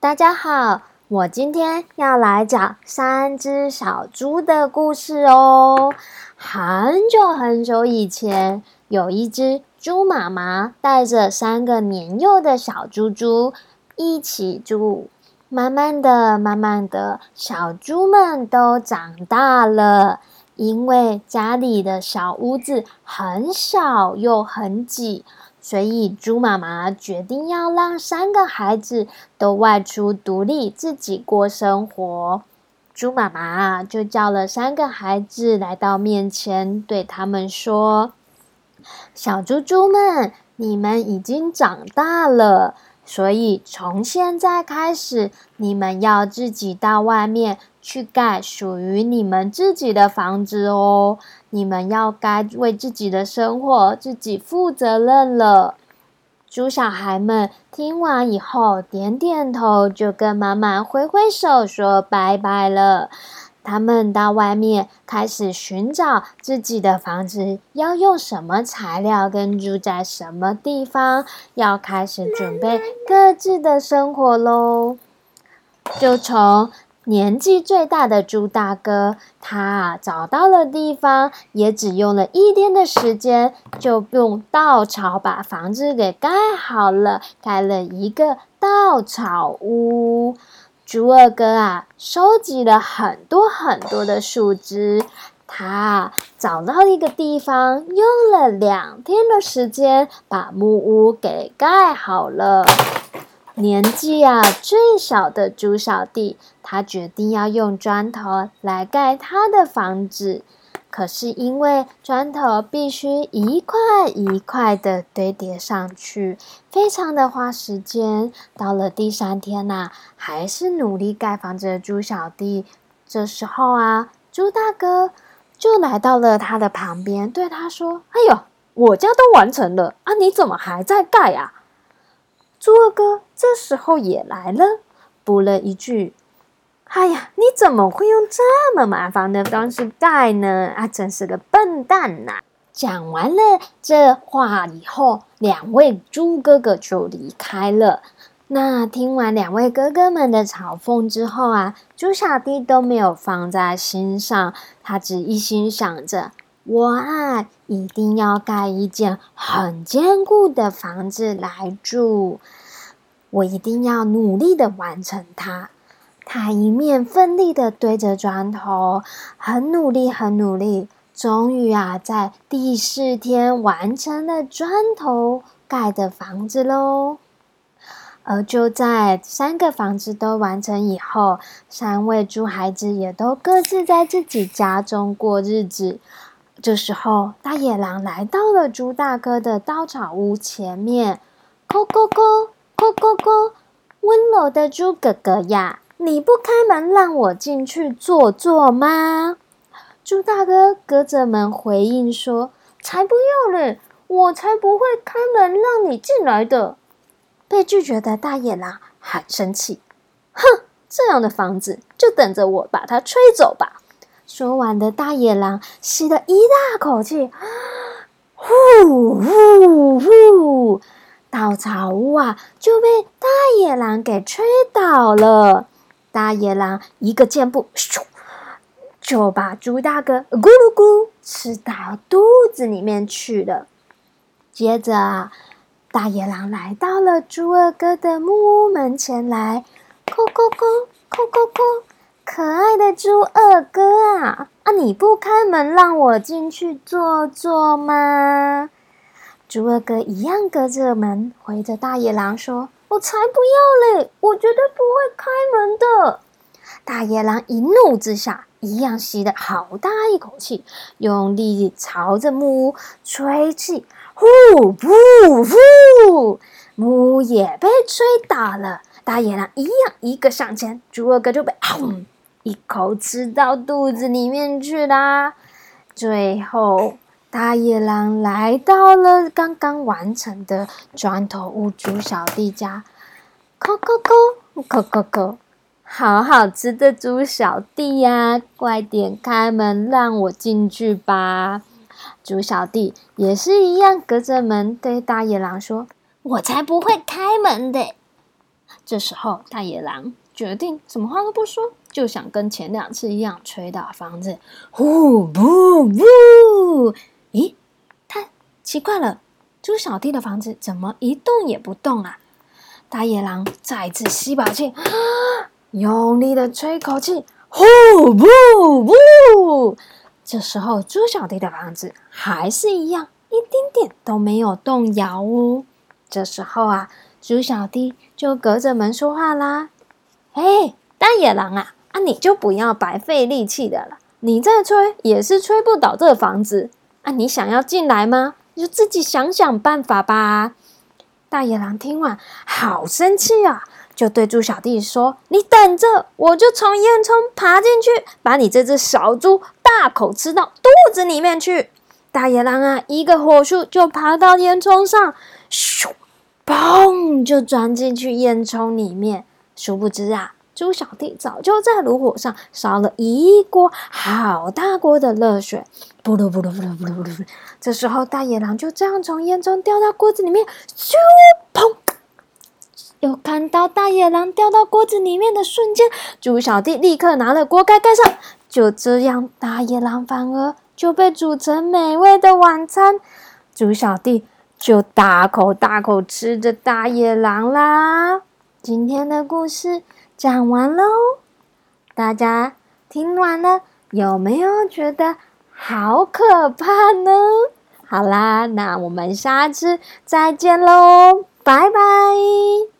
大家好，我今天要来讲三只小猪的故事哦。很久很久以前，有一只猪妈妈带着三个年幼的小猪猪一起住。慢慢的，慢慢的，小猪们都长大了。因为家里的小屋子很小又很挤。所以，猪妈妈决定要让三个孩子都外出独立，自己过生活。猪妈妈就叫了三个孩子来到面前，对他们说：“小猪猪们，你们已经长大了，所以从现在开始，你们要自己到外面。”去盖属于你们自己的房子哦！你们要该为自己的生活自己负责任了。猪小孩们听完以后，点点头，就跟妈妈挥挥手说拜拜了。他们到外面开始寻找自己的房子要用什么材料，跟住在什么地方，要开始准备各自的生活喽。就从。年纪最大的猪大哥，他啊找到了地方，也只用了一天的时间，就用稻草把房子给盖好了，盖了一个稻草屋。猪二哥啊，收集了很多很多的树枝，他啊找到一个地方，用了两天的时间，把木屋给盖好了。年纪啊最小的猪小弟，他决定要用砖头来盖他的房子。可是因为砖头必须一块一块的堆叠上去，非常的花时间。到了第三天呐，还是努力盖房子的猪小弟，这时候啊，猪大哥就来到了他的旁边，对他说：“哎呦，我家都完成了啊，你怎么还在盖啊？”猪二哥这时候也来了，补了一句：“哎呀，你怎么会用这么麻烦的方式盖呢？啊，真是个笨蛋呐！”讲完了这话以后，两位猪哥哥就离开了。那听完两位哥哥们的嘲讽之后啊，猪小弟都没有放在心上，他只一心想着：“我啊，一定要盖一间很坚固的房子来住。”我一定要努力的完成它。他一面奋力的堆着砖头，很努力，很努力。终于啊，在第四天完成了砖头盖的房子喽。而就在三个房子都完成以后，三位猪孩子也都各自在自己家中过日子。这时候，大野狼来到了猪大哥的稻草屋前面，咕咕咕。咕咕咕！温柔的猪哥哥呀，你不开门让我进去坐坐吗？猪大哥隔着门回应说：“才不要嘞，我才不会开门让你进来的。”被拒绝的大野狼很生气，哼，这样的房子就等着我把它吹走吧。说完的大野狼吸了一大口气，呼呼呼。稻草屋啊，就被大野狼给吹倒了。大野狼一个箭步，咻，就把猪大哥咕噜咕吃到肚子里面去了。接着啊，大野狼来到了猪二哥的木屋门前来，咕咕咕，咕咕咕，可爱的猪二哥啊，啊，你不开门让我进去坐坐吗？猪二哥一样隔着门回着大野狼说：“我才不要嘞！我绝对不会开门的。”大野狼一怒之下，一样吸了好大一口气，用力朝着木屋吹气，呼呼呼，木屋也被吹倒了。大野狼一样一个上前，猪二哥就被轰一口吃到肚子里面去啦。最后。大野狼来到了刚刚完成的砖头屋猪小弟家，叩叩，叩叩叩，好好吃的猪小弟呀，快点开门让我进去吧！猪小弟也是一样，隔着门对大野狼说：“我才不会开门的。”这时候，大野狼决定什么话都不说，就想跟前两次一样吹打房子。呼不不！咦，太奇怪了，猪小弟的房子怎么一动也不动啊？大野狼再次吸把气，用力的吹口气。呼不不！这时候，猪小弟的房子还是一样，一丁点都没有动摇哦。这时候啊，猪小弟就隔着门说话啦：“哎，大野狼啊，啊，你就不要白费力气的了，你再吹也是吹不倒这房子啊！你想要进来吗？你就自己想想办法吧。”大野狼听完，好生气啊！就对猪小弟说：“你等着，我就从烟囱爬进去，把你这只小猪大口吃到肚子里面去。”大野狼啊，一个火速就爬到烟囱上，咻，嘣，就钻进去烟囱里面。殊不知啊，猪小弟早就在炉火上烧了一锅好大锅的热水，不噜不噜不噜不噜不噜。这时候，大野狼就这样从烟囱掉到锅子里面，咻，砰。有看到大野狼掉到锅子里面的瞬间，猪小弟立刻拿了锅盖盖上。就这样，大野狼反而就被煮成美味的晚餐。猪小弟就大口大口吃着大野狼啦。今天的故事讲完喽，大家听完了有没有觉得好可怕呢？好啦，那我们下次再见喽，拜拜。